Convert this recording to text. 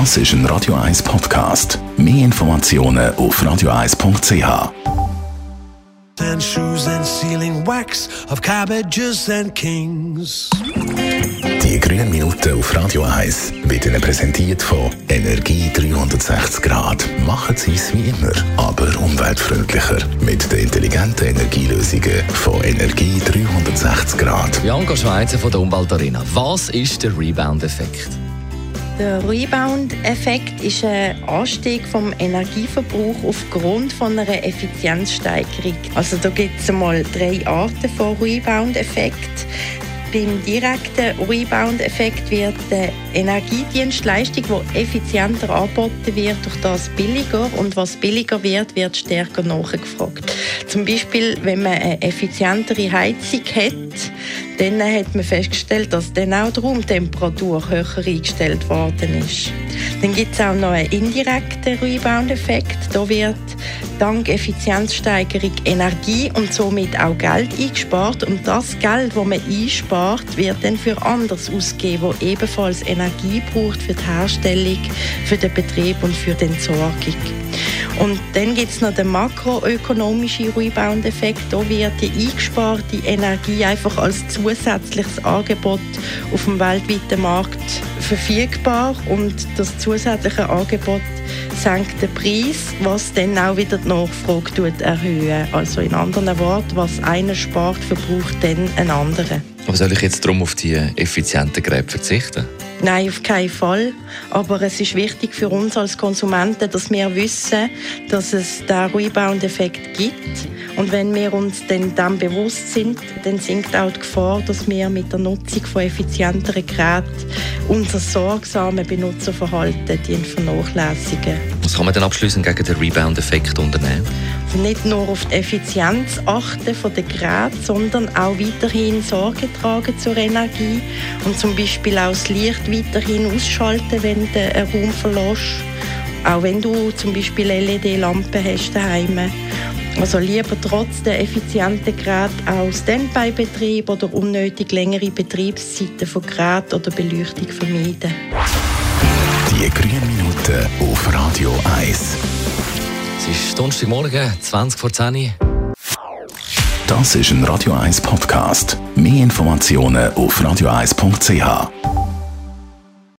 Das ist ein Radio 1 Podcast. Mehr Informationen auf radio1.ch. and shoes and sealing wax of cabbages and kings. Die grünen Minuten auf Radio 1 wird Ihnen präsentiert von Energie 360 Grad. Machen Sie es wie immer, aber umweltfreundlicher. Mit den intelligenten Energielösungen von Energie 360 Grad. Bianca Schweizer von der Umweltarena. Was ist der Rebound-Effekt? Der Rebound-Effekt ist ein Anstieg vom Energieverbrauch aufgrund von einer Effizienzsteigerung. Also da gibt es einmal drei Arten von Rebound-Effekt. Beim direkten Rebound-Effekt wird die Energiedienstleistung, die effizienter angeboten wird, durch das billiger. Und was billiger wird, wird stärker nachgefragt. Zum Beispiel, wenn man eine effizientere Heizung hat, dann hat man festgestellt, dass dann auch die Raumtemperatur höher eingestellt worden ist. Dann gibt es auch noch einen indirekten Rebound-Effekt. Da wird dank Effizienzsteigerung Energie und somit auch Geld eingespart. Und das Geld, das man einspart, wird dann für anderes ausgegeben, wo ebenfalls Energie braucht für die Herstellung, für den Betrieb und für die Entsorgung. Und dann gibt es noch den makroökonomischen Rebound-Effekt. Da wird die eingesparte Energie einfach als zusätzliches Angebot auf dem weltweiten Markt verfügbar und das zusätzliche Angebot senkt den Preis, was dann auch wieder die Nachfrage erhöhen. Also in anderen Worten, was einer spart, verbraucht dann ein anderer. Aber soll ich jetzt darum auf die effizienten Geräte verzichten? Nein, auf keinen Fall. Aber es ist wichtig für uns als Konsumenten, dass wir wissen, dass es den Rebound-Effekt gibt. Und wenn wir uns dann dem bewusst sind, dann sinkt auch die Gefahr, dass wir mit der Nutzung von effizienteren Geräten unser sorgsames Benutzerverhalten vernachlässigen. Was kann man denn abschließend gegen den Rebound-Effekt unternehmen? Also nicht nur auf die Effizienz achten von den Geräten, sondern auch weiterhin Sorge tragen zur Energie und zum Beispiel auch das Licht weiterhin ausschalten, wenn einen Raum verlässt. Auch wenn du zum Beispiel LED-Lampen hast daheim. Also lieber trotz der effizienten Geräte auch Standby-Betrieb oder unnötig längere Betriebszeiten von Geräten oder Beleuchtung vermeiden. Die grünen Minuten auf Radio 1. Es ist Donnerstagmorgen, 20 vor 10 Uhr. Das ist ein Radio 1 Podcast. Mehr Informationen auf radio1.ch.